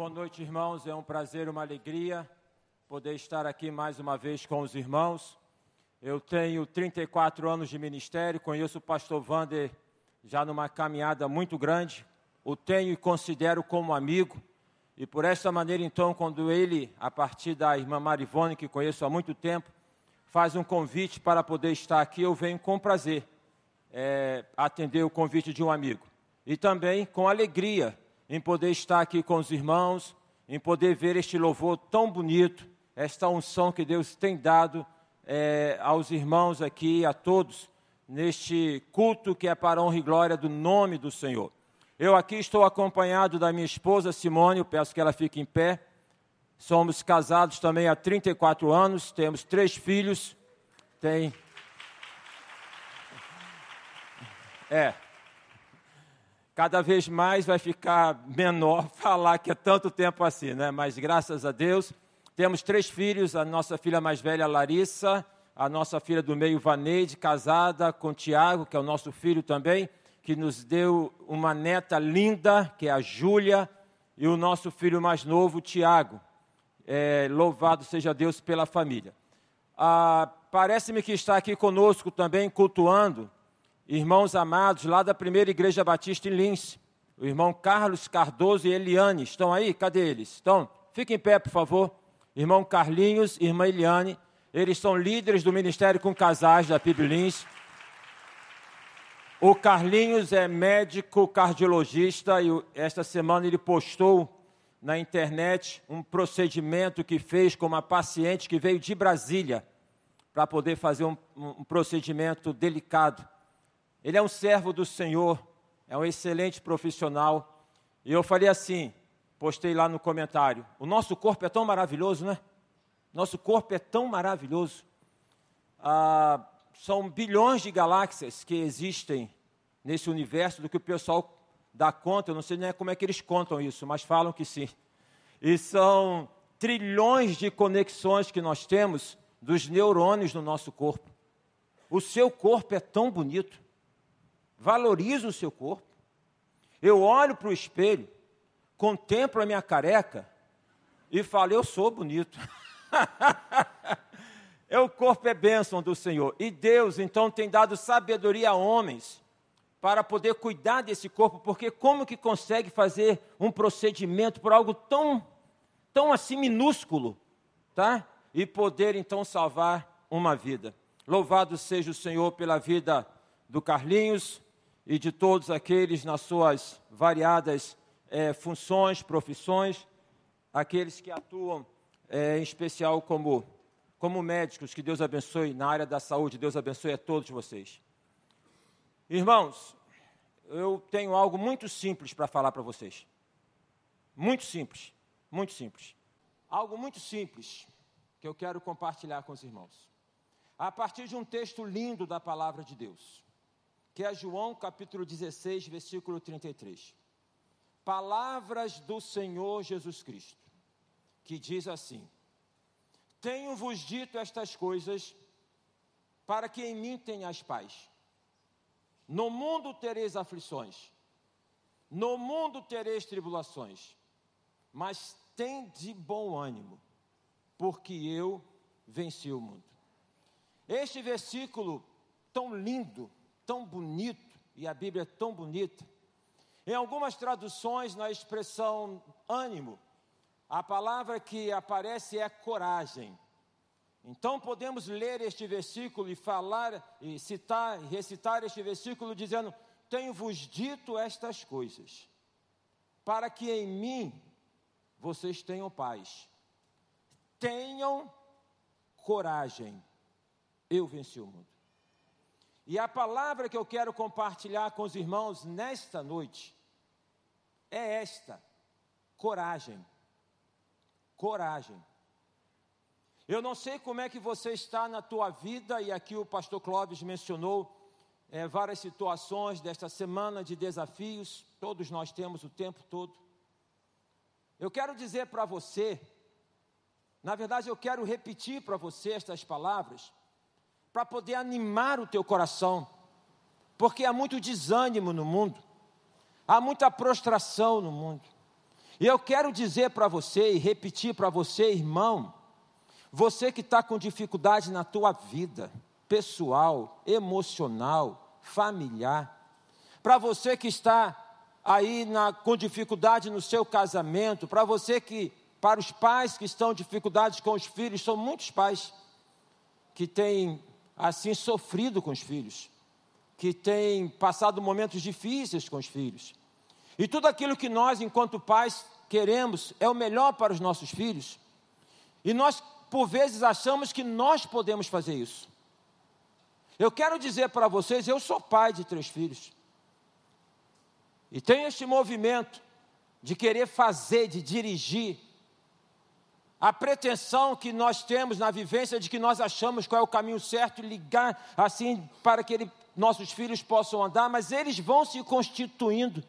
Boa noite, irmãos. É um prazer, uma alegria poder estar aqui mais uma vez com os irmãos. Eu tenho 34 anos de ministério, conheço o pastor Vander já numa caminhada muito grande. O tenho e considero como amigo. E por esta maneira, então, quando ele, a partir da irmã Marivone, que conheço há muito tempo, faz um convite para poder estar aqui, eu venho com prazer é, atender o convite de um amigo. E também com alegria em poder estar aqui com os irmãos, em poder ver este louvor tão bonito, esta unção que Deus tem dado é, aos irmãos aqui, a todos, neste culto que é para honra e glória do nome do Senhor. Eu aqui estou acompanhado da minha esposa Simone, eu peço que ela fique em pé. Somos casados também há 34 anos, temos três filhos. Tem. É, cada vez mais vai ficar menor falar que é tanto tempo assim, né? Mas graças a Deus, temos três filhos, a nossa filha mais velha, Larissa, a nossa filha do meio, Vaneide, casada com Tiago, que é o nosso filho também, que nos deu uma neta linda, que é a Júlia, e o nosso filho mais novo, Tiago. É, louvado seja Deus pela família. Ah, Parece-me que está aqui conosco também, cultuando, irmãos amados lá da primeira igreja batista em Lins, o irmão Carlos Cardoso e Eliane, estão aí? Cadê eles? Estão? Fiquem em pé, por favor. Irmão Carlinhos, irmã Eliane, eles são líderes do Ministério com Casais da PIB Lins. O Carlinhos é médico cardiologista e esta semana ele postou na internet um procedimento que fez com uma paciente que veio de Brasília para poder fazer um, um procedimento delicado ele é um servo do Senhor, é um excelente profissional. E eu falei assim, postei lá no comentário: o nosso corpo é tão maravilhoso, né? Nosso corpo é tão maravilhoso. Ah, são bilhões de galáxias que existem nesse universo do que o pessoal dá conta. Eu não sei nem como é que eles contam isso, mas falam que sim. E são trilhões de conexões que nós temos dos neurônios no nosso corpo. O seu corpo é tão bonito valorizo o seu corpo. Eu olho para o espelho, contemplo a minha careca e falo: Eu sou bonito. é, o corpo é bênção do Senhor. E Deus, então, tem dado sabedoria a homens para poder cuidar desse corpo, porque como que consegue fazer um procedimento por algo tão, tão assim minúsculo, tá? E poder então salvar uma vida. Louvado seja o Senhor pela vida do Carlinhos, e de todos aqueles nas suas variadas é, funções, profissões, aqueles que atuam é, em especial como, como médicos, que Deus abençoe na área da saúde, Deus abençoe a todos vocês. Irmãos, eu tenho algo muito simples para falar para vocês. Muito simples, muito simples. Algo muito simples que eu quero compartilhar com os irmãos. A partir de um texto lindo da palavra de Deus que é João capítulo 16, versículo 33. Palavras do Senhor Jesus Cristo, que diz assim: Tenho-vos dito estas coisas para que em mim tenhas paz. No mundo tereis aflições, no mundo tereis tribulações, mas tem de bom ânimo, porque eu venci o mundo. Este versículo tão lindo tão bonito, e a Bíblia é tão bonita. Em algumas traduções, na expressão ânimo, a palavra que aparece é coragem. Então podemos ler este versículo e falar, e citar, e recitar este versículo dizendo: Tenho-vos dito estas coisas, para que em mim vocês tenham paz. Tenham coragem. Eu venci o mundo. E a palavra que eu quero compartilhar com os irmãos nesta noite é esta: coragem. Coragem. Eu não sei como é que você está na tua vida, e aqui o pastor Clóvis mencionou é, várias situações desta semana de desafios, todos nós temos o tempo todo. Eu quero dizer para você, na verdade, eu quero repetir para você estas palavras, para poder animar o teu coração, porque há muito desânimo no mundo, há muita prostração no mundo. E eu quero dizer para você e repetir para você, irmão, você que está com dificuldade na tua vida, pessoal, emocional, familiar, para você que está aí na, com dificuldade no seu casamento, para você que, para os pais que estão dificuldades com os filhos, são muitos pais que têm assim sofrido com os filhos, que têm passado momentos difíceis com os filhos. E tudo aquilo que nós, enquanto pais, queremos é o melhor para os nossos filhos. E nós, por vezes, achamos que nós podemos fazer isso. Eu quero dizer para vocês: eu sou pai de três filhos. E tenho este movimento de querer fazer, de dirigir. A pretensão que nós temos na vivência de que nós achamos qual é o caminho certo ligar assim para que ele, nossos filhos possam andar, mas eles vão se constituindo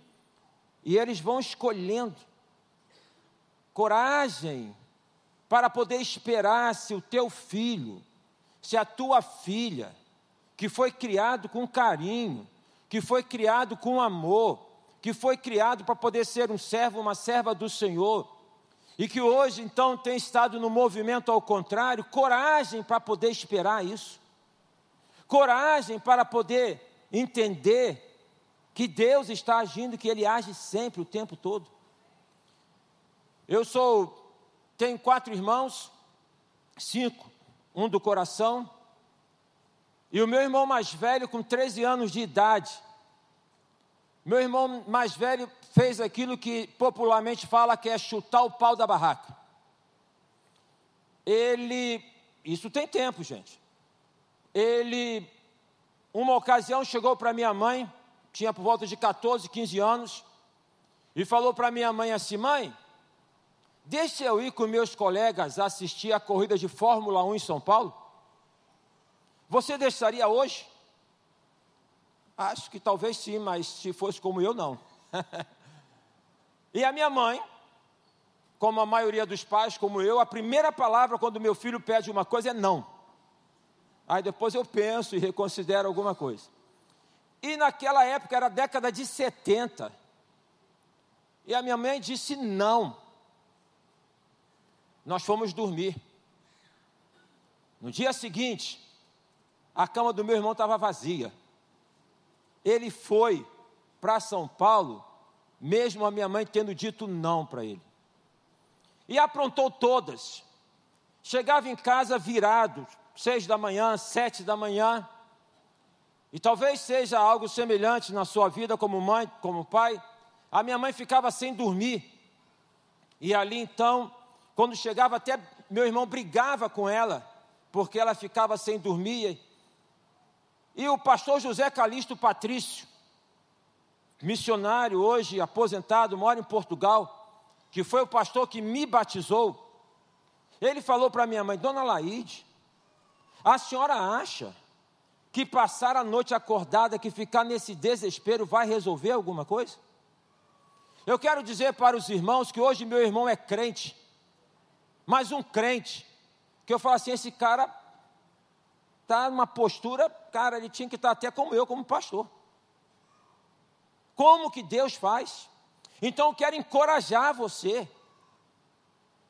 e eles vão escolhendo coragem para poder esperar se o teu filho, se a tua filha, que foi criado com carinho, que foi criado com amor, que foi criado para poder ser um servo, uma serva do Senhor, e que hoje então tem estado no movimento ao contrário, coragem para poder esperar isso, coragem para poder entender que Deus está agindo, que Ele age sempre, o tempo todo. Eu sou, tenho quatro irmãos, cinco, um do coração, e o meu irmão mais velho, com 13 anos de idade. Meu irmão mais velho fez aquilo que popularmente fala que é chutar o pau da barraca. Ele, isso tem tempo, gente. Ele, uma ocasião, chegou para minha mãe tinha por volta de 14, 15 anos, e falou para minha mãe assim: mãe, deixa eu ir com meus colegas assistir a corrida de Fórmula 1 em São Paulo? Você deixaria hoje? Acho que talvez sim, mas se fosse como eu, não. e a minha mãe, como a maioria dos pais, como eu, a primeira palavra quando meu filho pede uma coisa é não. Aí depois eu penso e reconsidero alguma coisa. E naquela época era a década de 70. E a minha mãe disse não. Nós fomos dormir. No dia seguinte, a cama do meu irmão estava vazia. Ele foi para São Paulo, mesmo a minha mãe tendo dito não para ele. E aprontou todas. Chegava em casa virado, seis da manhã, sete da manhã, e talvez seja algo semelhante na sua vida como mãe, como pai. A minha mãe ficava sem dormir. E ali então, quando chegava até meu irmão brigava com ela, porque ela ficava sem dormir. E o pastor José Calixto Patrício, missionário hoje aposentado, mora em Portugal, que foi o pastor que me batizou. Ele falou para minha mãe, Dona Laide, a senhora acha que passar a noite acordada, que ficar nesse desespero vai resolver alguma coisa? Eu quero dizer para os irmãos que hoje meu irmão é crente, mas um crente, que eu falo assim: esse cara está numa postura, cara, ele tinha que estar até como eu, como pastor. Como que Deus faz? Então eu quero encorajar você.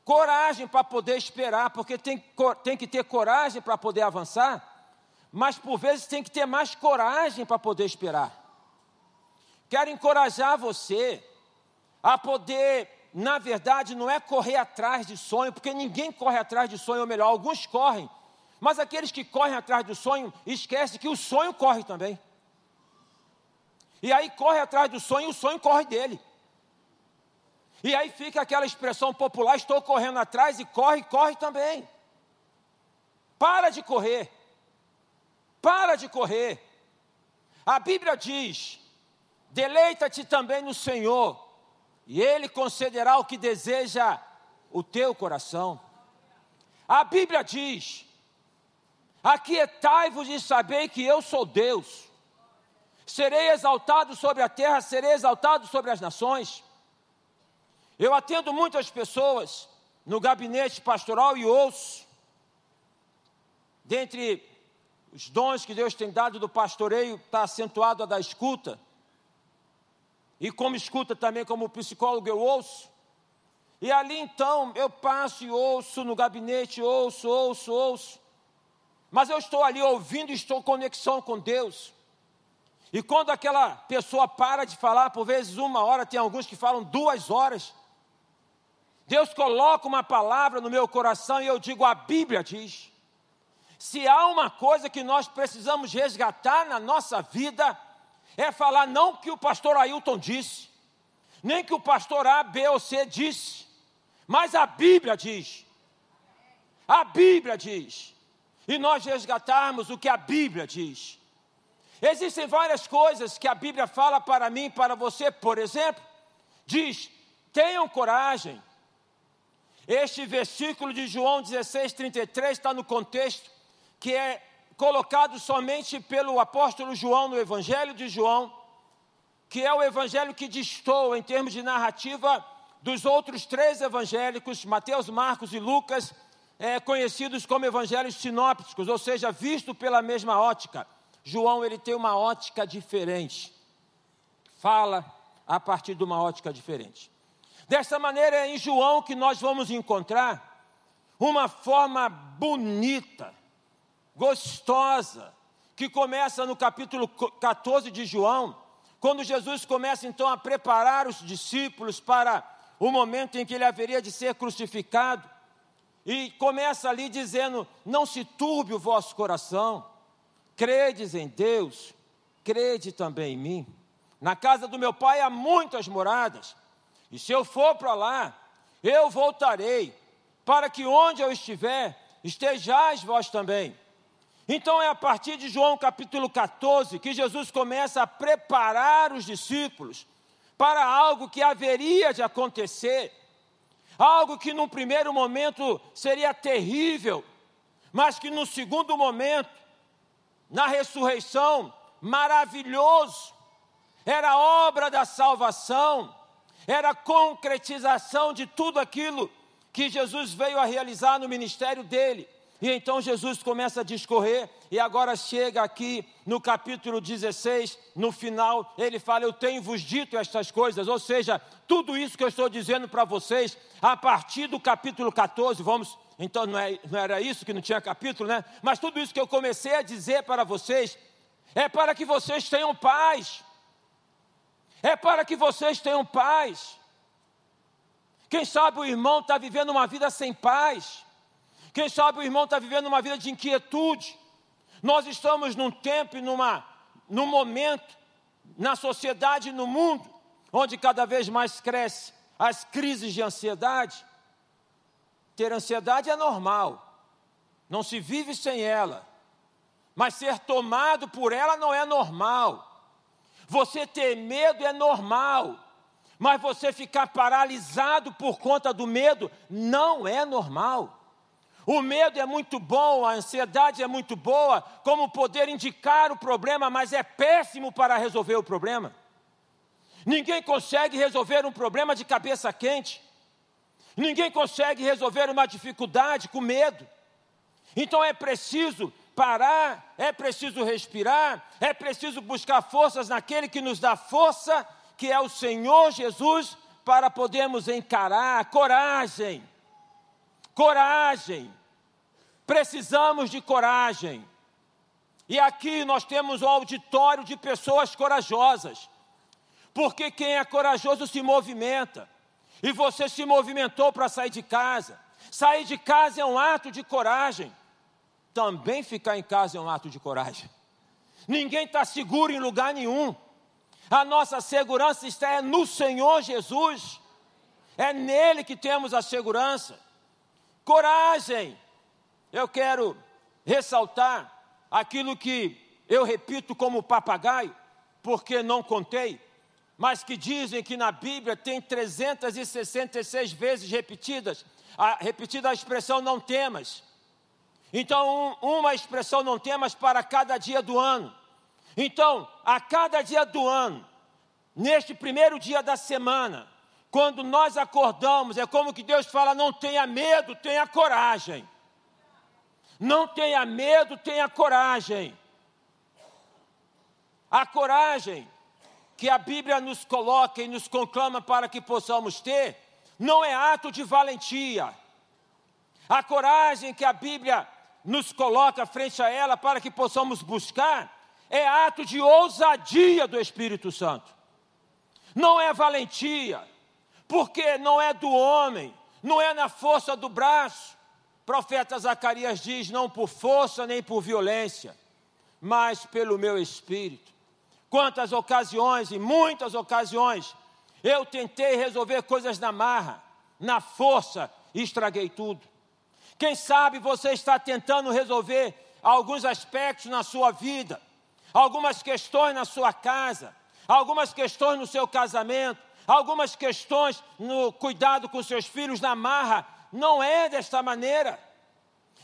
Coragem para poder esperar, porque tem, tem que ter coragem para poder avançar mas por vezes tem que ter mais coragem para poder esperar. Quero encorajar você a poder, na verdade, não é correr atrás de sonho, porque ninguém corre atrás de sonho, ou melhor, alguns correm, mas aqueles que correm atrás do sonho, esquecem que o sonho corre também. E aí corre atrás do sonho e o sonho corre dele. E aí fica aquela expressão popular: estou correndo atrás e corre, corre também. Para de correr. Para de correr. A Bíblia diz: deleita-te também no Senhor, e Ele concederá o que deseja o teu coração. A Bíblia diz: aquietai-vos e sabei que eu sou Deus. Serei exaltado sobre a terra, serei exaltado sobre as nações. Eu atendo muitas pessoas no gabinete pastoral e ouço, dentre os dons que Deus tem dado do pastoreio está acentuado a da escuta. E como escuta também, como psicólogo, eu ouço. E ali então eu passo e ouço no gabinete, ouço, ouço, ouço. Mas eu estou ali ouvindo, estou em conexão com Deus. E quando aquela pessoa para de falar, por vezes uma hora, tem alguns que falam duas horas. Deus coloca uma palavra no meu coração e eu digo: a Bíblia diz. Se há uma coisa que nós precisamos resgatar na nossa vida, é falar não que o pastor Ailton disse, nem que o pastor A, B ou C disse, mas a Bíblia diz. A Bíblia diz. E nós resgatarmos o que a Bíblia diz. Existem várias coisas que a Bíblia fala para mim e para você, por exemplo, diz: tenham coragem. Este versículo de João 16, 33 está no contexto que é colocado somente pelo apóstolo João no Evangelho de João, que é o evangelho que distou em termos de narrativa dos outros três evangélicos, Mateus, Marcos e Lucas, é, conhecidos como evangelhos sinópticos, ou seja, visto pela mesma ótica. João ele tem uma ótica diferente. Fala a partir de uma ótica diferente. Dessa maneira é em João que nós vamos encontrar uma forma bonita, gostosa, que começa no capítulo 14 de João, quando Jesus começa então a preparar os discípulos para o momento em que ele haveria de ser crucificado, e começa ali dizendo: Não se turbe o vosso coração, credes em Deus, crede também em mim. Na casa do meu pai há muitas moradas, e se eu for para lá, eu voltarei, para que onde eu estiver, estejais vós também. Então é a partir de João capítulo 14 que Jesus começa a preparar os discípulos para algo que haveria de acontecer, algo que num primeiro momento seria terrível, mas que no segundo momento, na ressurreição, maravilhoso, era obra da salvação, era concretização de tudo aquilo que Jesus veio a realizar no ministério dele. E então Jesus começa a discorrer, e agora chega aqui no capítulo 16, no final, ele fala: Eu tenho vos dito estas coisas, ou seja, tudo isso que eu estou dizendo para vocês, a partir do capítulo 14, vamos, então não, é, não era isso que não tinha capítulo, né? Mas tudo isso que eu comecei a dizer para vocês, é para que vocês tenham paz, é para que vocês tenham paz. Quem sabe o irmão está vivendo uma vida sem paz. Quem sabe o irmão está vivendo uma vida de inquietude. Nós estamos num tempo e numa, num momento, na sociedade no mundo, onde cada vez mais cresce as crises de ansiedade. Ter ansiedade é normal, não se vive sem ela, mas ser tomado por ela não é normal. Você ter medo é normal, mas você ficar paralisado por conta do medo não é normal. O medo é muito bom, a ansiedade é muito boa, como poder indicar o problema, mas é péssimo para resolver o problema. Ninguém consegue resolver um problema de cabeça quente. Ninguém consegue resolver uma dificuldade com medo. Então é preciso parar, é preciso respirar, é preciso buscar forças naquele que nos dá força, que é o Senhor Jesus, para podermos encarar coragem Coragem. Precisamos de coragem. E aqui nós temos um auditório de pessoas corajosas. Porque quem é corajoso se movimenta. E você se movimentou para sair de casa. Sair de casa é um ato de coragem. Também ficar em casa é um ato de coragem. Ninguém está seguro em lugar nenhum. A nossa segurança está no Senhor Jesus. É nele que temos a segurança. Coragem! Eu quero ressaltar aquilo que eu repito como papagaio, porque não contei, mas que dizem que na Bíblia tem 366 vezes repetidas, a, repetida a expressão não temas. Então, um, uma expressão não temas para cada dia do ano. Então, a cada dia do ano, neste primeiro dia da semana, quando nós acordamos, é como que Deus fala: não tenha medo, tenha coragem. Não tenha medo, tenha coragem. A coragem que a Bíblia nos coloca e nos conclama para que possamos ter, não é ato de valentia. A coragem que a Bíblia nos coloca frente a ela para que possamos buscar é ato de ousadia do Espírito Santo. Não é valentia, porque não é do homem, não é na força do braço. Profeta Zacarias diz: não por força nem por violência, mas pelo meu espírito. Quantas ocasiões, e muitas ocasiões, eu tentei resolver coisas na marra, na força, e estraguei tudo. Quem sabe você está tentando resolver alguns aspectos na sua vida, algumas questões na sua casa, algumas questões no seu casamento, algumas questões no cuidado com seus filhos na marra. Não é desta maneira.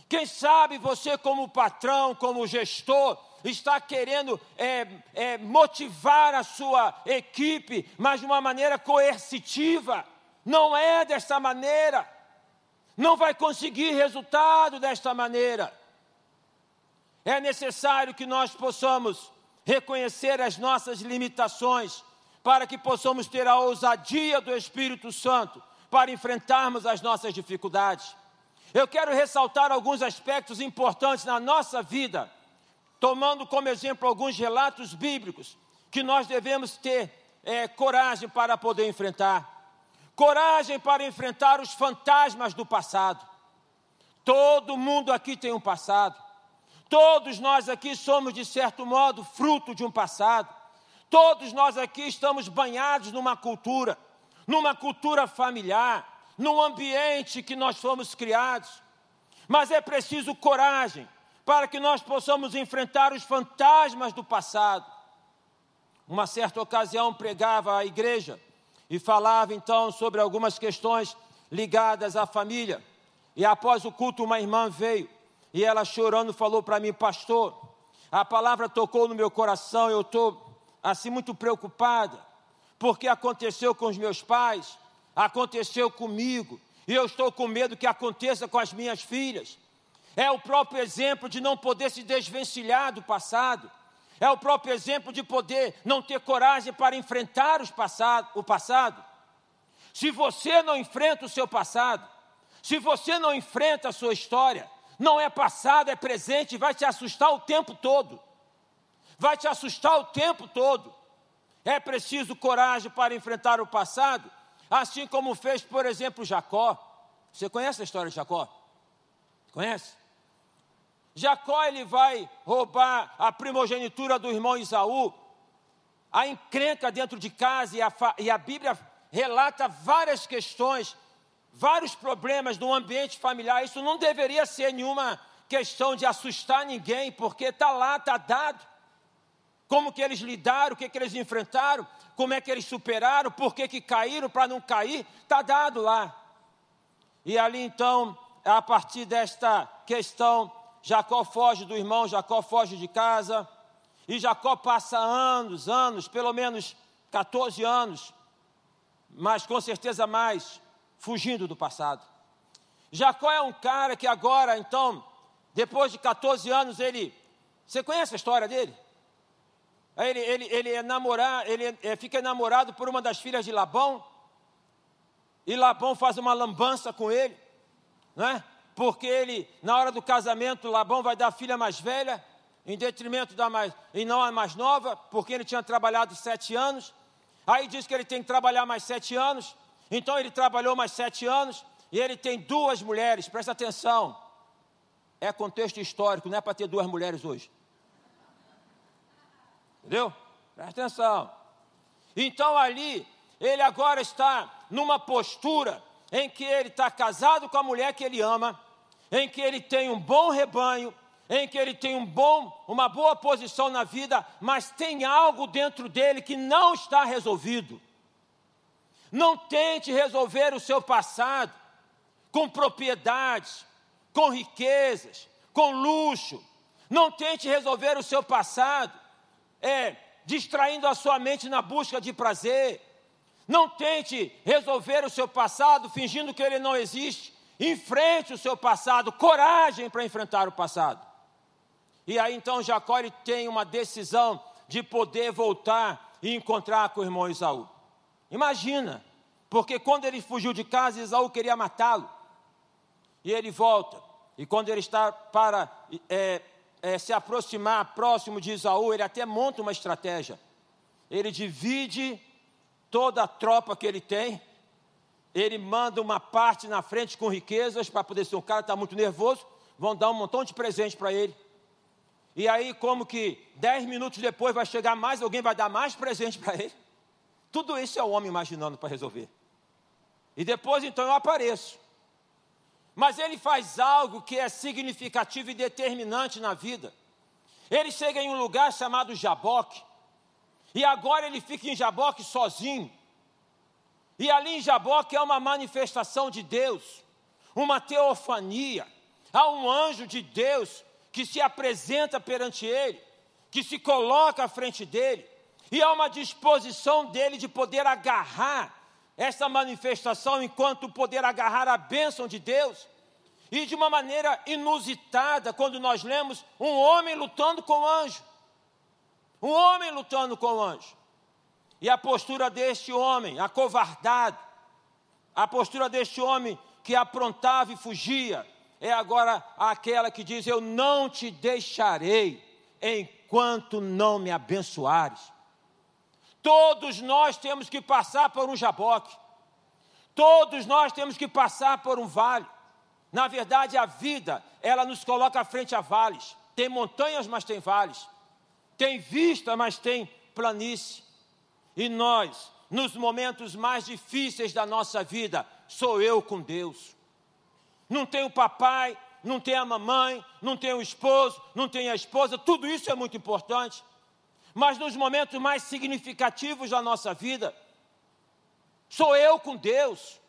Quem sabe você, como patrão, como gestor, está querendo é, é, motivar a sua equipe, mas de uma maneira coercitiva. Não é desta maneira. Não vai conseguir resultado desta maneira. É necessário que nós possamos reconhecer as nossas limitações, para que possamos ter a ousadia do Espírito Santo para enfrentarmos as nossas dificuldades. Eu quero ressaltar alguns aspectos importantes na nossa vida tomando como exemplo alguns relatos bíblicos que nós devemos ter é, coragem para poder enfrentar. Coragem para enfrentar os fantasmas do passado. Todo mundo aqui tem um passado. Todos nós aqui somos, de certo modo, fruto de um passado. Todos nós aqui estamos banhados numa cultura, numa cultura familiar, num ambiente que nós fomos criados. Mas é preciso coragem para que nós possamos enfrentar os fantasmas do passado. Uma certa ocasião pregava à igreja e falava então sobre algumas questões ligadas à família. E após o culto, uma irmã veio e ela chorando falou para mim, pastor, a palavra tocou no meu coração, eu estou assim muito preocupada, porque aconteceu com os meus pais, aconteceu comigo, e eu estou com medo que aconteça com as minhas filhas. É o próprio exemplo de não poder se desvencilhar do passado. É o próprio exemplo de poder não ter coragem para enfrentar passado, o passado. Se você não enfrenta o seu passado, se você não enfrenta a sua história, não é passado, é presente, vai te assustar o tempo todo. Vai te assustar o tempo todo. É preciso coragem para enfrentar o passado, assim como fez, por exemplo, Jacó. Você conhece a história de Jacó? Conhece? Jacó ele vai roubar a primogenitura do irmão Isaú, a encrenca dentro de casa, e a, e a Bíblia relata várias questões, vários problemas no ambiente familiar. Isso não deveria ser nenhuma questão de assustar ninguém, porque está lá, está dado. Como que eles lidaram, o que, que eles enfrentaram, como é que eles superaram, por que, que caíram para não cair, está dado lá. E ali então, a partir desta questão Jacó foge do irmão, Jacó foge de casa, e Jacó passa anos, anos, pelo menos 14 anos, mas com certeza mais, fugindo do passado. Jacó é um cara que agora, então, depois de 14 anos, ele. Você conhece a história dele? Ele, ele, ele, é namorar, ele é, fica namorado por uma das filhas de Labão, e Labão faz uma lambança com ele, não é? Porque ele, na hora do casamento, Labão vai dar a filha mais velha, em detrimento da mais, e não a mais nova, porque ele tinha trabalhado sete anos. Aí diz que ele tem que trabalhar mais sete anos, então ele trabalhou mais sete anos, e ele tem duas mulheres, presta atenção, é contexto histórico, não é para ter duas mulheres hoje. Entendeu? Presta atenção. Então ali, ele agora está numa postura em que ele está casado com a mulher que ele ama, em que ele tem um bom rebanho, em que ele tem um bom, uma boa posição na vida, mas tem algo dentro dele que não está resolvido. Não tente resolver o seu passado com propriedades, com riquezas, com luxo. Não tente resolver o seu passado é, distraindo a sua mente na busca de prazer. Não tente resolver o seu passado fingindo que ele não existe. Enfrente o seu passado, coragem para enfrentar o passado. E aí então Jacó ele tem uma decisão de poder voltar e encontrar com o irmão Isaú. Imagina, Porque quando ele fugiu de casa, Esaú queria matá-lo. E ele volta. E quando ele está para é, é, se aproximar próximo de Esaú, ele até monta uma estratégia. Ele divide toda a tropa que ele tem. Ele manda uma parte na frente com riquezas para poder ser um cara que está muito nervoso. Vão dar um montão de presente para ele. E aí, como que dez minutos depois vai chegar mais alguém, vai dar mais presente para ele. Tudo isso é o homem imaginando para resolver. E depois então eu apareço. Mas ele faz algo que é significativo e determinante na vida. Ele chega em um lugar chamado Jaboque. E agora ele fica em Jaboque sozinho. E ali em Jaboque é uma manifestação de Deus, uma teofania. Há um anjo de Deus que se apresenta perante ele, que se coloca à frente dele, e há uma disposição dele de poder agarrar essa manifestação enquanto poder agarrar a bênção de Deus. E de uma maneira inusitada, quando nós lemos um homem lutando com o anjo. Um homem lutando com o anjo. E a postura deste homem, acovardado, a postura deste homem que aprontava e fugia, é agora aquela que diz: Eu não te deixarei enquanto não me abençoares. Todos nós temos que passar por um jaboque, todos nós temos que passar por um vale. Na verdade, a vida, ela nos coloca frente a vales. Tem montanhas, mas tem vales. Tem vista, mas tem planície. E nós, nos momentos mais difíceis da nossa vida, sou eu com Deus não tem o papai, não tem a mamãe, não tem o esposo, não tem a esposa, tudo isso é muito importante. Mas nos momentos mais significativos da nossa vida, sou eu com Deus,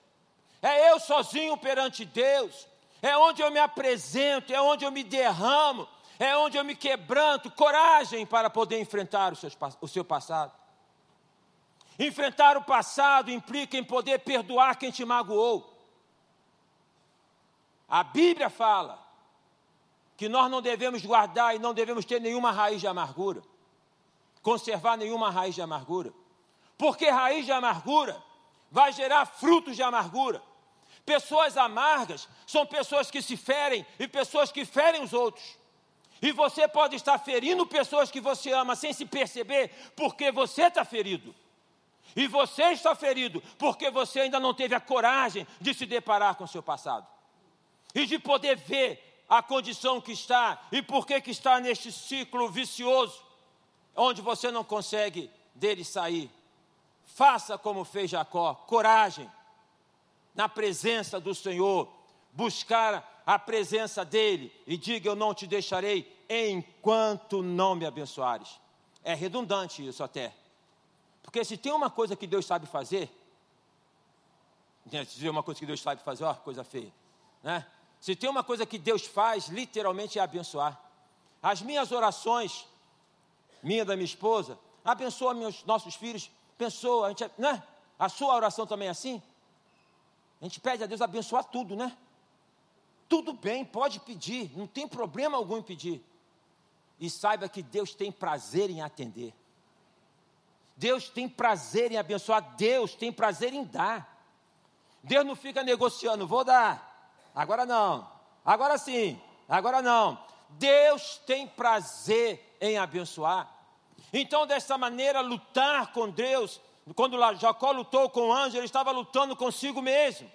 é eu sozinho perante Deus, é onde eu me apresento, é onde eu me derramo, é onde eu me quebranto, coragem para poder enfrentar o seu, o seu passado. Enfrentar o passado implica em poder perdoar quem te magoou. A Bíblia fala que nós não devemos guardar e não devemos ter nenhuma raiz de amargura, conservar nenhuma raiz de amargura, porque raiz de amargura vai gerar frutos de amargura. Pessoas amargas são pessoas que se ferem e pessoas que ferem os outros. E você pode estar ferindo pessoas que você ama sem se perceber, porque você está ferido. E você está ferido porque você ainda não teve a coragem de se deparar com o seu passado e de poder ver a condição que está e por que que está neste ciclo vicioso, onde você não consegue dele sair. Faça como fez Jacó, coragem, na presença do Senhor, buscar a presença dele e diga: Eu não te deixarei enquanto não me abençoares. É redundante isso até, porque se tem uma coisa que Deus sabe fazer, dizer uma coisa que Deus sabe fazer, ó, coisa feia, né? Se tem uma coisa que Deus faz, literalmente é abençoar. As minhas orações, minha da minha esposa, abençoa meus nossos filhos, abençoa, a gente, né? A sua oração também é assim? A gente pede a Deus abençoar tudo, né? Tudo bem, pode pedir, não tem problema algum em pedir. E saiba que Deus tem prazer em atender. Deus tem prazer em abençoar, Deus tem prazer em dar. Deus não fica negociando, vou dar, agora não, agora sim, agora não. Deus tem prazer em abençoar. Então, dessa maneira, lutar com Deus, quando Jacó lutou com o anjo, ele estava lutando consigo mesmo.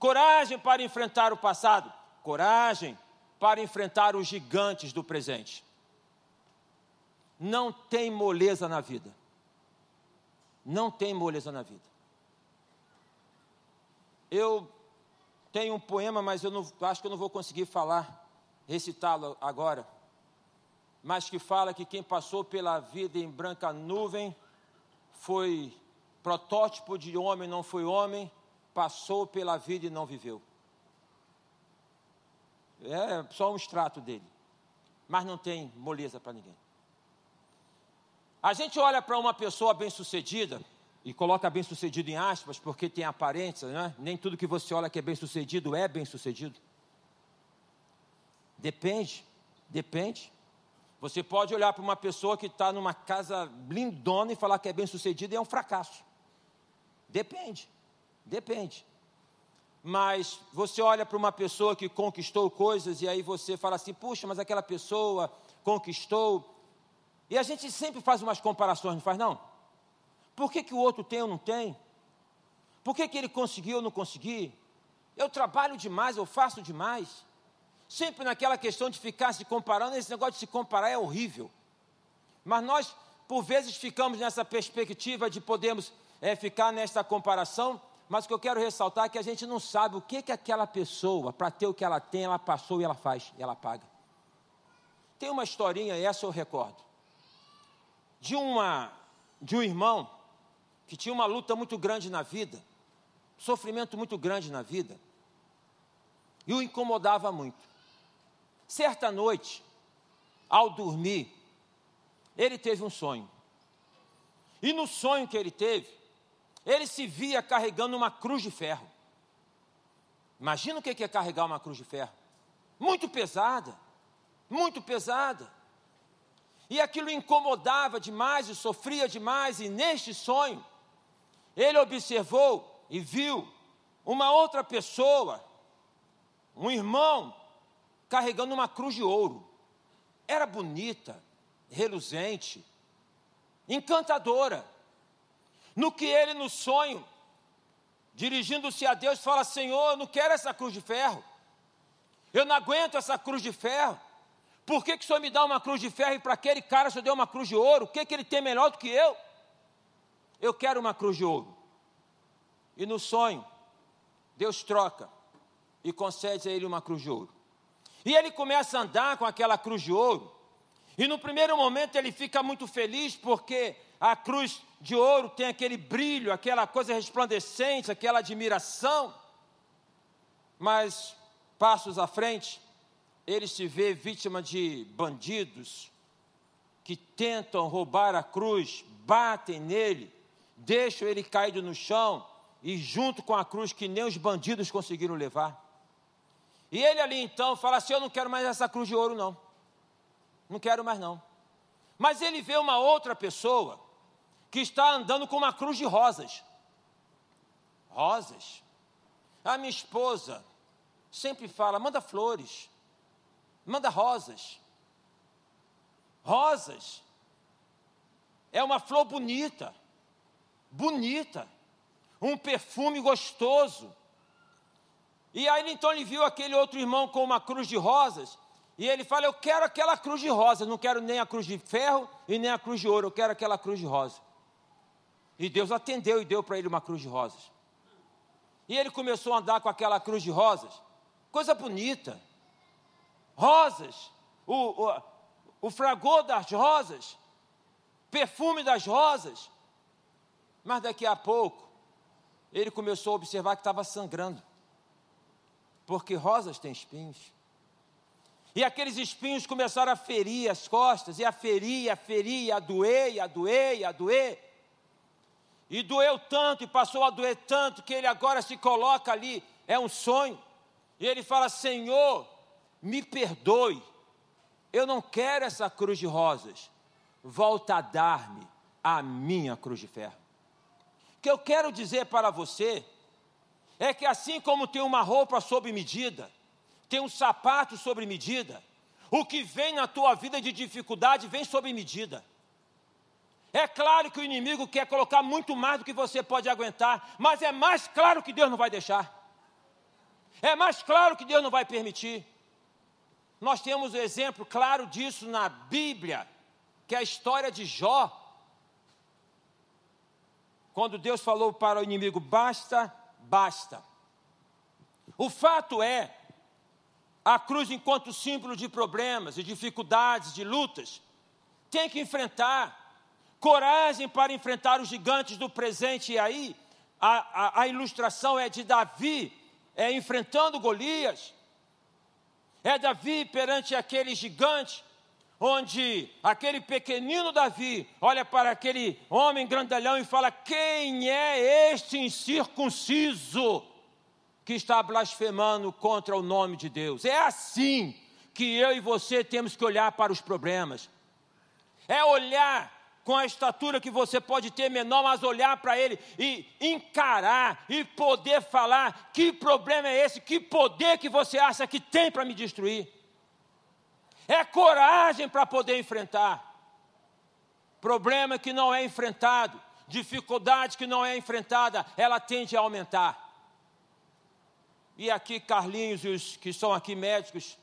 Coragem para enfrentar o passado, coragem para enfrentar os gigantes do presente. Não tem moleza na vida. Não tem moleza na vida. Eu tem um poema, mas eu não, acho que eu não vou conseguir falar, recitá-lo agora. Mas que fala que quem passou pela vida em branca nuvem foi protótipo de homem, não foi homem, passou pela vida e não viveu. É só um extrato dele, mas não tem moleza para ninguém. A gente olha para uma pessoa bem-sucedida, e coloca bem sucedido em aspas, porque tem aparência, né? nem tudo que você olha que é bem sucedido é bem sucedido. Depende, depende. Você pode olhar para uma pessoa que está numa casa lindona e falar que é bem sucedida e é um fracasso. Depende. Depende. Mas você olha para uma pessoa que conquistou coisas e aí você fala assim: puxa, mas aquela pessoa conquistou. E a gente sempre faz umas comparações, não faz não? Por que, que o outro tem ou não tem? Por que, que ele conseguiu ou não consegui? Eu trabalho demais, eu faço demais. Sempre naquela questão de ficar se comparando, esse negócio de se comparar é horrível. Mas nós, por vezes, ficamos nessa perspectiva de podermos é, ficar nessa comparação, mas o que eu quero ressaltar é que a gente não sabe o que, que aquela pessoa, para ter o que ela tem, ela passou e ela faz, e ela paga. Tem uma historinha, essa eu recordo, de, uma, de um irmão que tinha uma luta muito grande na vida, sofrimento muito grande na vida, e o incomodava muito. Certa noite, ao dormir, ele teve um sonho. E no sonho que ele teve, ele se via carregando uma cruz de ferro. Imagina o que é carregar uma cruz de ferro. Muito pesada, muito pesada. E aquilo incomodava demais e sofria demais, e neste sonho, ele observou e viu uma outra pessoa, um irmão, carregando uma cruz de ouro. Era bonita, reluzente, encantadora. No que ele, no sonho, dirigindo-se a Deus, fala: Senhor, eu não quero essa cruz de ferro. Eu não aguento essa cruz de ferro. Por que, que o Senhor me dá uma cruz de ferro e para aquele cara Senhor deu uma cruz de ouro? O que, que ele tem melhor do que eu? Eu quero uma cruz de ouro. E no sonho, Deus troca e concede a ele uma cruz de ouro. E ele começa a andar com aquela cruz de ouro. E no primeiro momento ele fica muito feliz porque a cruz de ouro tem aquele brilho, aquela coisa resplandecente, aquela admiração. Mas passos à frente, ele se vê vítima de bandidos que tentam roubar a cruz, batem nele, deixam ele caído no chão e junto com a cruz que nem os bandidos conseguiram levar. E ele ali então fala assim: Eu não quero mais essa cruz de ouro, não. Não quero mais, não. Mas ele vê uma outra pessoa que está andando com uma cruz de rosas. Rosas. A minha esposa sempre fala: manda flores, manda rosas. Rosas é uma flor bonita, bonita, um perfume gostoso. E aí então ele viu aquele outro irmão com uma cruz de rosas, e ele fala: Eu quero aquela cruz de rosas, não quero nem a cruz de ferro e nem a cruz de ouro, eu quero aquela cruz de rosa. E Deus atendeu e deu para ele uma cruz de rosas. E ele começou a andar com aquela cruz de rosas, coisa bonita. Rosas, o, o, o fragor das rosas, perfume das rosas. Mas daqui a pouco, ele começou a observar que estava sangrando porque rosas têm espinhos. E aqueles espinhos começaram a ferir as costas, e a ferir, a ferir, a doer, a doer, a doer. E doeu tanto, e passou a doer tanto, que ele agora se coloca ali, é um sonho. E ele fala: Senhor, me perdoe, eu não quero essa cruz de rosas, volta a dar-me a minha cruz de ferro. O que eu quero dizer para você é que assim como tem uma roupa sob medida, tem um sapato sobre medida, o que vem na tua vida de dificuldade vem sob medida. É claro que o inimigo quer colocar muito mais do que você pode aguentar, mas é mais claro que Deus não vai deixar. É mais claro que Deus não vai permitir. Nós temos o um exemplo claro disso na Bíblia, que é a história de Jó. Quando Deus falou para o inimigo: basta basta. O fato é, a cruz, enquanto símbolo de problemas, de dificuldades, de lutas, tem que enfrentar coragem para enfrentar os gigantes do presente. E aí, a, a, a ilustração é de Davi é, enfrentando Golias. É Davi perante aquele gigante onde aquele pequenino Davi olha para aquele homem grandalhão e fala: Quem é este incircunciso que está blasfemando contra o nome de Deus? É assim que eu e você temos que olhar para os problemas. É olhar com a estatura que você pode ter menor, mas olhar para ele e encarar e poder falar: que problema é esse? Que poder que você acha que tem para me destruir? É coragem para poder enfrentar. Problema que não é enfrentado, dificuldade que não é enfrentada, ela tende a aumentar. E aqui, Carlinhos e os que são aqui médicos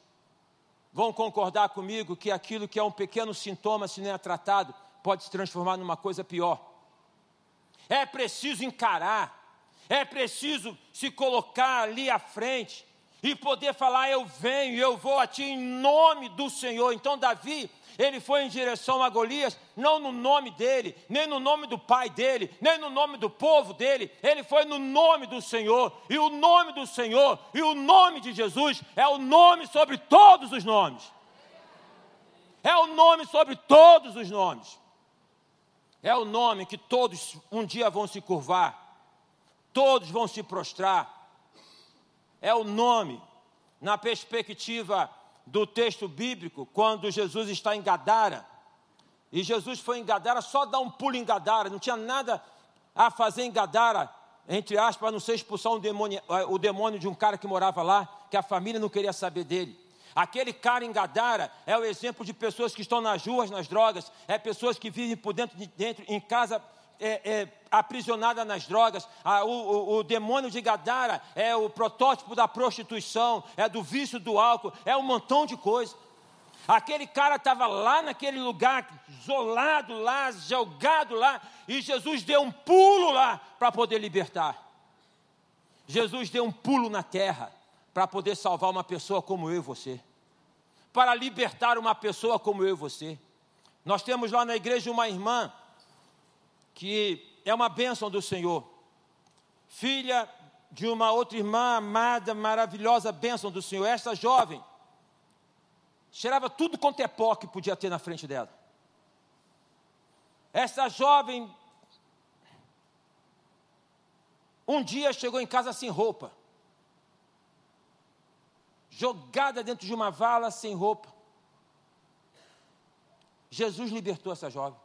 vão concordar comigo que aquilo que é um pequeno sintoma, se não é tratado, pode se transformar numa coisa pior. É preciso encarar, é preciso se colocar ali à frente e poder falar: Eu venho, eu vou a ti em nome do Senhor. Então, Davi, ele foi em direção a Golias, não no nome dele, nem no nome do pai dele, nem no nome do povo dele, ele foi no nome do Senhor, e o nome do Senhor, e o nome de Jesus é o nome sobre todos os nomes. É o nome sobre todos os nomes. É o nome que todos um dia vão se curvar, todos vão se prostrar. É o nome, na perspectiva do texto bíblico, quando Jesus está em Gadara, e Jesus foi em Gadara, só dar um pulo em Gadara, não tinha nada a fazer em Gadara, entre aspas, para não ser expulsar um demônio, o demônio de um cara que morava lá, que a família não queria saber dele. Aquele cara em Gadara é o exemplo de pessoas que estão nas ruas, nas drogas, é pessoas que vivem por dentro, de dentro em casa é, é, aprisionada nas drogas. Ah, o, o, o, demônio de Gadara é o protótipo da prostituição, é do vício do álcool, é um montão de coisa. Aquele cara estava lá naquele lugar, isolado lá, jogado lá, e Jesus deu um pulo lá para poder libertar. Jesus deu um pulo na terra para poder salvar uma pessoa como eu e você, para libertar uma pessoa como eu e você. Nós temos lá na igreja uma irmã que é uma bênção do Senhor, filha de uma outra irmã amada, maravilhosa bênção do Senhor. Essa jovem cheirava tudo quanto é pó que podia ter na frente dela. Essa jovem um dia chegou em casa sem roupa jogada dentro de uma vala sem roupa. Jesus libertou essa jovem.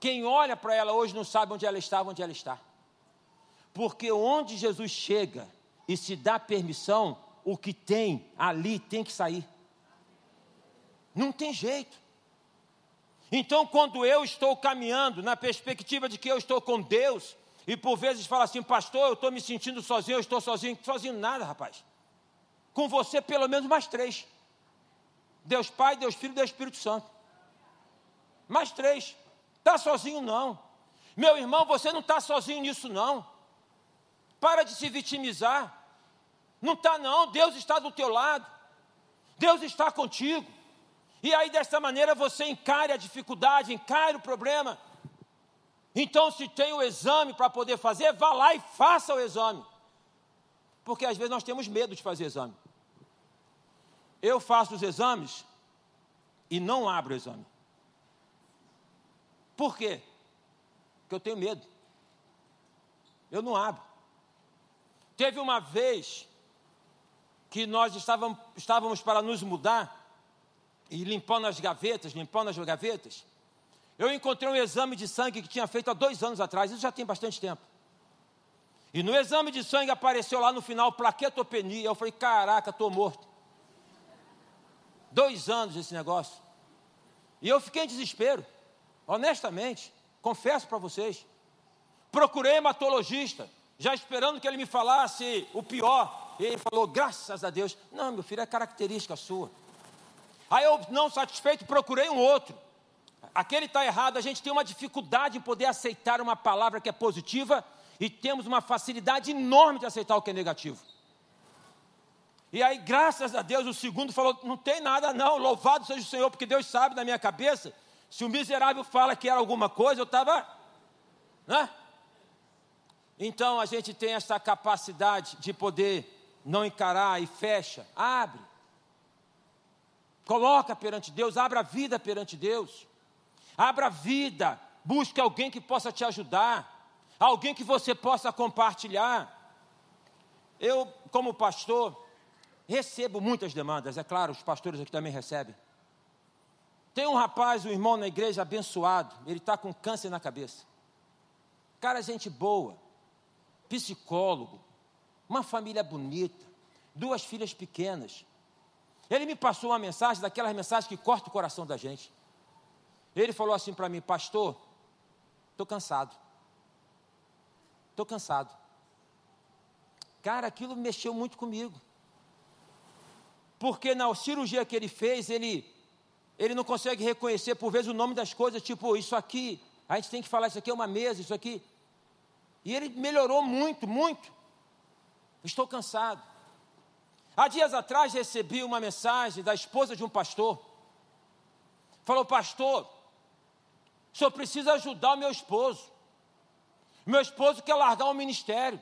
Quem olha para ela hoje não sabe onde ela estava, onde ela está. Porque onde Jesus chega e se dá permissão, o que tem ali tem que sair. Não tem jeito. Então, quando eu estou caminhando na perspectiva de que eu estou com Deus, e por vezes fala assim, pastor, eu estou me sentindo sozinho, eu estou sozinho. Sozinho nada, rapaz com você pelo menos mais três: Deus Pai, Deus Filho e Deus Espírito Santo. Mais três. Está sozinho, não. Meu irmão, você não está sozinho nisso, não. Para de se vitimizar. Não está, não. Deus está do teu lado. Deus está contigo. E aí, dessa maneira, você encare a dificuldade, encare o problema. Então, se tem o exame para poder fazer, vá lá e faça o exame. Porque às vezes nós temos medo de fazer exame eu faço os exames e não abro o exame. Por quê? Porque eu tenho medo. Eu não abro. Teve uma vez que nós estávamos, estávamos para nos mudar e limpando as gavetas, limpando as gavetas. Eu encontrei um exame de sangue que tinha feito há dois anos atrás, isso já tem bastante tempo. E no exame de sangue apareceu lá no final plaquetopenia. Eu falei: caraca, estou morto. Dois anos esse negócio. E eu fiquei em desespero, honestamente, confesso para vocês. Procurei hematologista, já esperando que ele me falasse o pior. E ele falou, graças a Deus. Não, meu filho, é característica sua. Aí eu, não satisfeito, procurei um outro. Aquele está errado, a gente tem uma dificuldade em poder aceitar uma palavra que é positiva e temos uma facilidade enorme de aceitar o que é negativo. E aí, graças a Deus, o segundo falou: não tem nada, não, louvado seja o Senhor, porque Deus sabe na minha cabeça. Se o miserável fala que era alguma coisa, eu estava. Né? Então a gente tem essa capacidade de poder não encarar e fecha, abre. Coloca perante Deus, abra a vida perante Deus. Abra a vida, busque alguém que possa te ajudar, alguém que você possa compartilhar. Eu, como pastor, Recebo muitas demandas, é claro, os pastores aqui também recebem. Tem um rapaz, um irmão na igreja abençoado, ele está com câncer na cabeça. Cara, gente boa, psicólogo, uma família bonita, duas filhas pequenas. Ele me passou uma mensagem, daquelas mensagens que corta o coração da gente. Ele falou assim para mim, pastor, estou cansado. Estou cansado. Cara, aquilo mexeu muito comigo. Porque na cirurgia que ele fez, ele, ele não consegue reconhecer, por vezes, o nome das coisas, tipo, isso aqui, a gente tem que falar, isso aqui é uma mesa, isso aqui. E ele melhorou muito, muito. Estou cansado. Há dias atrás recebi uma mensagem da esposa de um pastor. Falou, pastor, o senhor precisa ajudar o meu esposo. Meu esposo quer largar o ministério.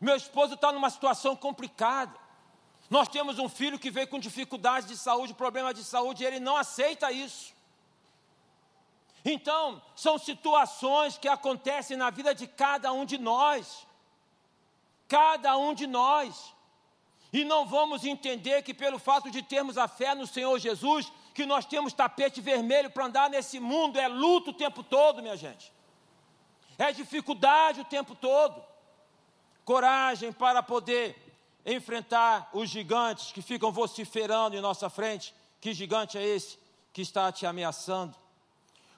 Meu esposo está numa situação complicada. Nós temos um filho que veio com dificuldades de saúde, problema de saúde, e ele não aceita isso. Então, são situações que acontecem na vida de cada um de nós. Cada um de nós. E não vamos entender que, pelo fato de termos a fé no Senhor Jesus, que nós temos tapete vermelho para andar nesse mundo, é luto o tempo todo, minha gente. É dificuldade o tempo todo. Coragem para poder enfrentar os gigantes que ficam vociferando em nossa frente. Que gigante é esse que está te ameaçando?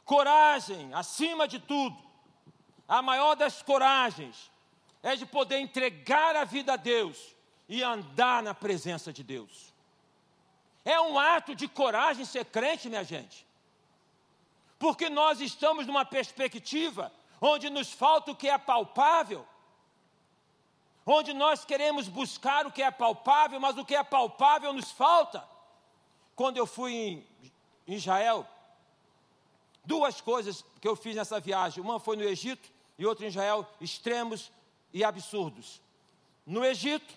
Coragem, acima de tudo. A maior das coragens é de poder entregar a vida a Deus e andar na presença de Deus. É um ato de coragem ser crente, minha gente. Porque nós estamos numa perspectiva onde nos falta o que é palpável, onde nós queremos buscar o que é palpável, mas o que é palpável nos falta. Quando eu fui em Israel, duas coisas que eu fiz nessa viagem: uma foi no Egito e outra em Israel, extremos e absurdos. No Egito,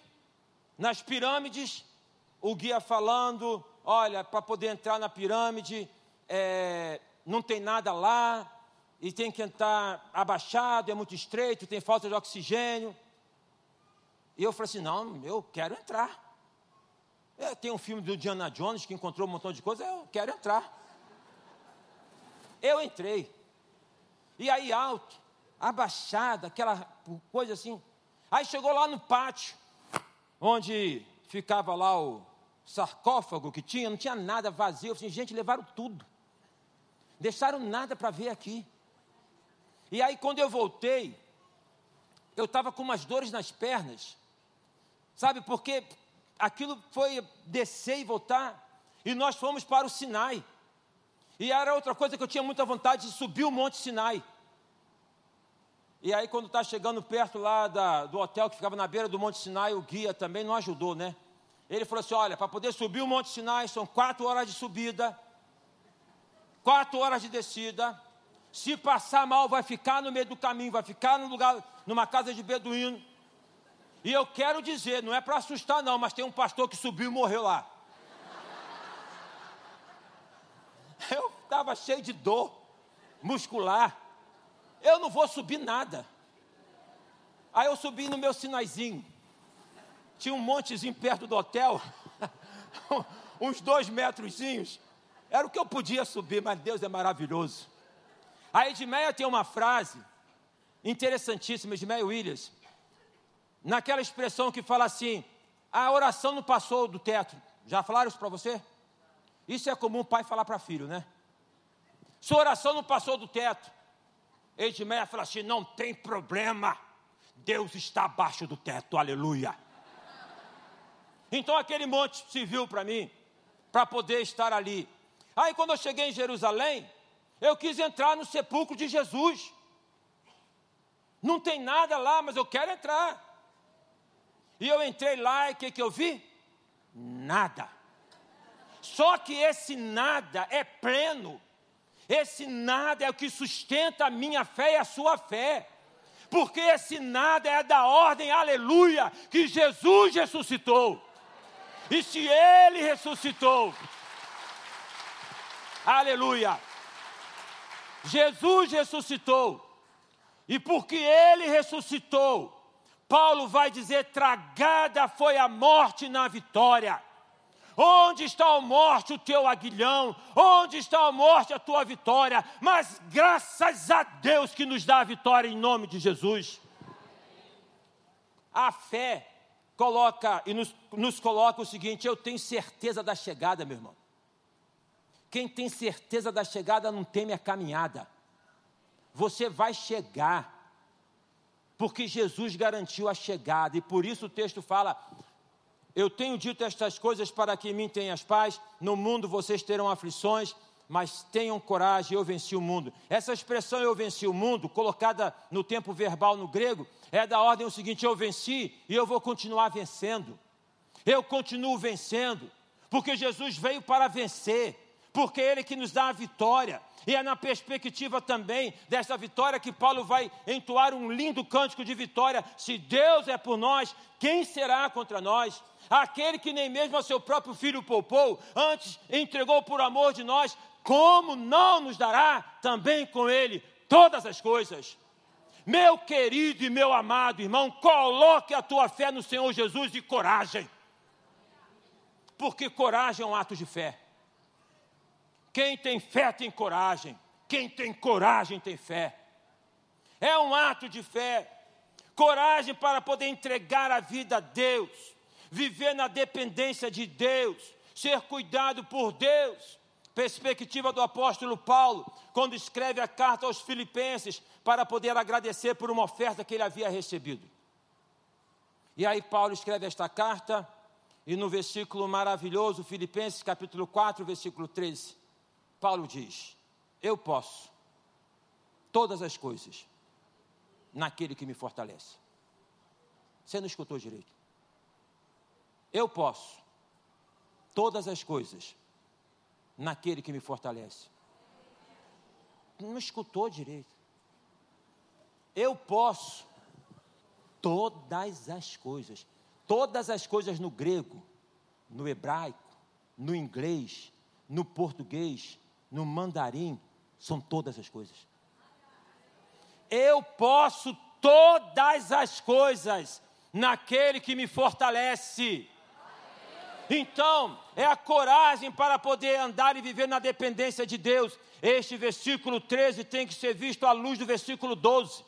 nas pirâmides, o guia falando: olha, para poder entrar na pirâmide, é, não tem nada lá, e tem que entrar abaixado, é muito estreito, tem falta de oxigênio. E eu falei assim: não, eu quero entrar. É, tem um filme do Diana Jones que encontrou um montão de coisa, eu quero entrar. Eu entrei. E aí alto, abaixado, aquela coisa assim. Aí chegou lá no pátio, onde ficava lá o sarcófago que tinha, não tinha nada vazio. Eu falei, gente, levaram tudo. Deixaram nada para ver aqui. E aí, quando eu voltei, eu estava com umas dores nas pernas, sabe, porque aquilo foi descer e voltar, e nós fomos para o Sinai. E era outra coisa que eu tinha muita vontade de subir o Monte Sinai. E aí, quando está chegando perto lá da, do hotel que ficava na beira do Monte Sinai, o guia também não ajudou, né? Ele falou assim: olha, para poder subir o Monte Sinai são quatro horas de subida, quatro horas de descida, se passar mal, vai ficar no meio do caminho, vai ficar no lugar, numa casa de beduíno. E eu quero dizer, não é para assustar, não, mas tem um pastor que subiu e morreu lá. Eu estava cheio de dor muscular. Eu não vou subir nada. Aí eu subi no meu sinaizinho. Tinha um montezinho perto do hotel, uns dois metrozinhos. Era o que eu podia subir, mas Deus é maravilhoso. A Edmeia tem uma frase interessantíssima, Edmeia Williams, naquela expressão que fala assim: a oração não passou do teto. Já falaram isso para você? Isso é comum pai falar para filho, né? Sua oração não passou do teto. Edmeia fala assim: não tem problema, Deus está abaixo do teto, aleluia. Então aquele monte se viu para mim, para poder estar ali. Aí quando eu cheguei em Jerusalém, eu quis entrar no sepulcro de Jesus. Não tem nada lá, mas eu quero entrar. E eu entrei lá e o que, que eu vi? Nada. Só que esse nada é pleno. Esse nada é o que sustenta a minha fé e a sua fé. Porque esse nada é da ordem, aleluia, que Jesus ressuscitou. E se ele ressuscitou, aleluia, Jesus ressuscitou. E porque ele ressuscitou, Paulo vai dizer: tragada foi a morte na vitória. Onde está a morte, o teu aguilhão? Onde está a morte, a tua vitória? Mas graças a Deus que nos dá a vitória em nome de Jesus. A fé coloca e nos, nos coloca o seguinte: eu tenho certeza da chegada, meu irmão. Quem tem certeza da chegada não teme a caminhada. Você vai chegar, porque Jesus garantiu a chegada, e por isso o texto fala: Eu tenho dito estas coisas para que em mim tenhas paz, no mundo vocês terão aflições, mas tenham coragem, eu venci o mundo. Essa expressão eu venci o mundo, colocada no tempo verbal no grego, é da ordem o seguinte: eu venci e eu vou continuar vencendo. Eu continuo vencendo, porque Jesus veio para vencer, porque Ele que nos dá a vitória. E é na perspectiva também dessa vitória que Paulo vai entoar um lindo cântico de vitória. Se Deus é por nós, quem será contra nós? Aquele que nem mesmo a seu próprio filho poupou, antes entregou por amor de nós, como não nos dará também com Ele todas as coisas? Meu querido e meu amado irmão, coloque a tua fé no Senhor Jesus e coragem. Porque coragem é um ato de fé. Quem tem fé tem coragem. Quem tem coragem tem fé. É um ato de fé. Coragem para poder entregar a vida a Deus, viver na dependência de Deus, ser cuidado por Deus perspectiva do apóstolo Paulo, quando escreve a carta aos Filipenses, para poder agradecer por uma oferta que ele havia recebido. E aí Paulo escreve esta carta, e no versículo maravilhoso, Filipenses capítulo 4, versículo 13, Paulo diz: Eu posso todas as coisas naquele que me fortalece. Você não escutou direito? Eu posso todas as coisas naquele que me fortalece. Não escutou direito. Eu posso todas as coisas, todas as coisas no grego, no hebraico, no inglês, no português, no mandarim, são todas as coisas. Eu posso todas as coisas naquele que me fortalece. Então, é a coragem para poder andar e viver na dependência de Deus. Este versículo 13 tem que ser visto à luz do versículo 12,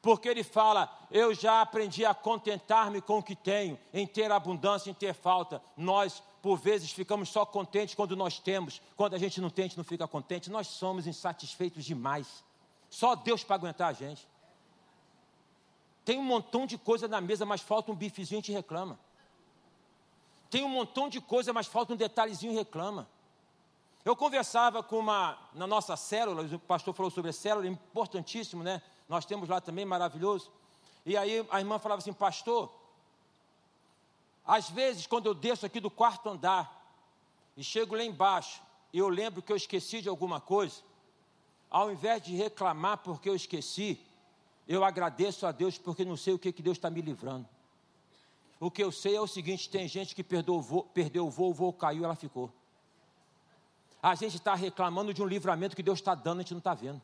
porque ele fala: Eu já aprendi a contentar-me com o que tenho, em ter abundância, em ter falta. Nós, por vezes, ficamos só contentes quando nós temos, quando a gente não tem, a gente não fica contente. Nós somos insatisfeitos demais. Só Deus para aguentar a gente. Tem um montão de coisa na mesa, mas falta um bifezinho, a gente reclama. Tem um montão de coisa, mas falta um detalhezinho e reclama. Eu conversava com uma, na nossa célula, o pastor falou sobre a célula, importantíssimo, né? Nós temos lá também, maravilhoso. E aí a irmã falava assim, pastor, às vezes quando eu desço aqui do quarto andar e chego lá embaixo e eu lembro que eu esqueci de alguma coisa, ao invés de reclamar porque eu esqueci, eu agradeço a Deus porque não sei o que, que Deus está me livrando. O que eu sei é o seguinte: tem gente que perdeu o voo, perdeu o voo, o voo caiu, ela ficou. A gente está reclamando de um livramento que Deus está dando, a gente não está vendo.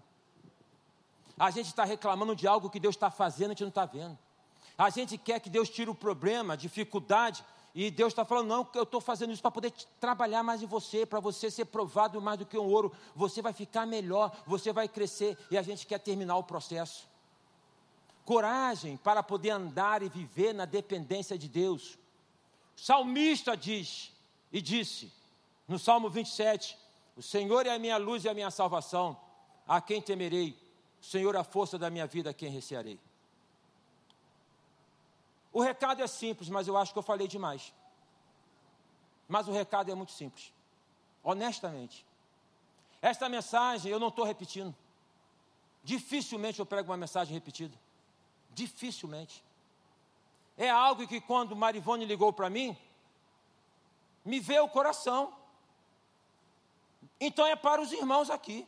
A gente está reclamando de algo que Deus está fazendo, a gente não está vendo. A gente quer que Deus tire o problema, a dificuldade, e Deus está falando, não, eu estou fazendo isso para poder trabalhar mais em você, para você ser provado mais do que um ouro, você vai ficar melhor, você vai crescer, e a gente quer terminar o processo coragem para poder andar e viver na dependência de Deus. O salmista diz e disse no Salmo 27: O Senhor é a minha luz e a minha salvação, a quem temerei? O Senhor é a força da minha vida, a quem recearei? O recado é simples, mas eu acho que eu falei demais. Mas o recado é muito simples. Honestamente. Esta mensagem eu não estou repetindo. Dificilmente eu prego uma mensagem repetida. Dificilmente. É algo que quando Marivone ligou para mim, me veio o coração. Então é para os irmãos aqui.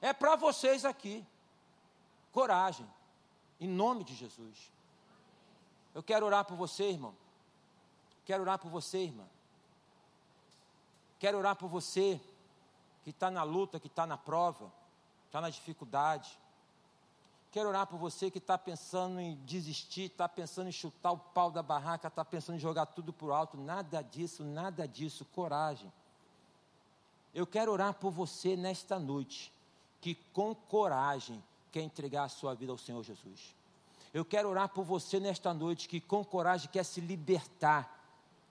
É para vocês aqui. Coragem. Em nome de Jesus. Eu quero orar por você, irmão. Quero orar por você, irmã. Quero orar por você que está na luta, que está na prova, está na dificuldade Quero orar por você que está pensando em desistir, está pensando em chutar o pau da barraca, está pensando em jogar tudo por alto. Nada disso, nada disso. Coragem. Eu quero orar por você nesta noite, que com coragem quer entregar a sua vida ao Senhor Jesus. Eu quero orar por você nesta noite, que com coragem quer se libertar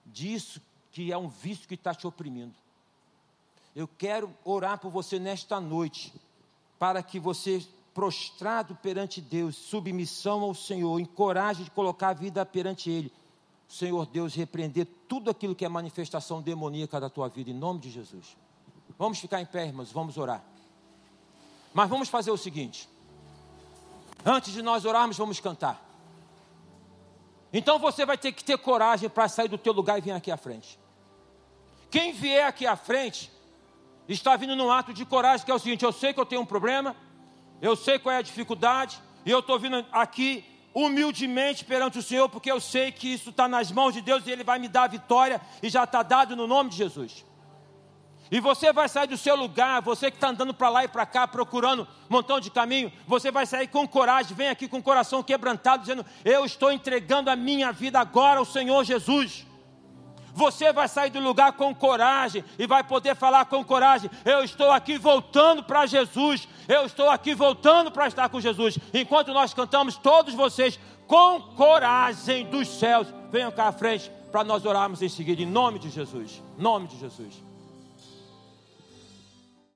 disso que é um vício que está te oprimindo. Eu quero orar por você nesta noite, para que você prostrado perante Deus, submissão ao Senhor, em coragem de colocar a vida perante Ele. Senhor Deus, repreender tudo aquilo que é manifestação demoníaca da tua vida, em nome de Jesus. Vamos ficar em pé, irmãos, vamos orar. Mas vamos fazer o seguinte: antes de nós orarmos, vamos cantar. Então você vai ter que ter coragem para sair do teu lugar e vir aqui à frente. Quem vier aqui à frente está vindo num ato de coragem, que é o seguinte: eu sei que eu tenho um problema, eu sei qual é a dificuldade, e eu estou vindo aqui humildemente perante o Senhor, porque eu sei que isso está nas mãos de Deus e Ele vai me dar a vitória, e já está dado no nome de Jesus. E você vai sair do seu lugar, você que está andando para lá e para cá, procurando um montão de caminho, você vai sair com coragem, vem aqui com o coração quebrantado, dizendo: Eu estou entregando a minha vida agora ao Senhor Jesus. Você vai sair do lugar com coragem e vai poder falar com coragem: Eu estou aqui voltando para Jesus, eu estou aqui voltando para estar com Jesus. Enquanto nós cantamos, todos vocês, com coragem dos céus, venham cá à frente para nós orarmos em seguida, em nome de Jesus. Nome de Jesus.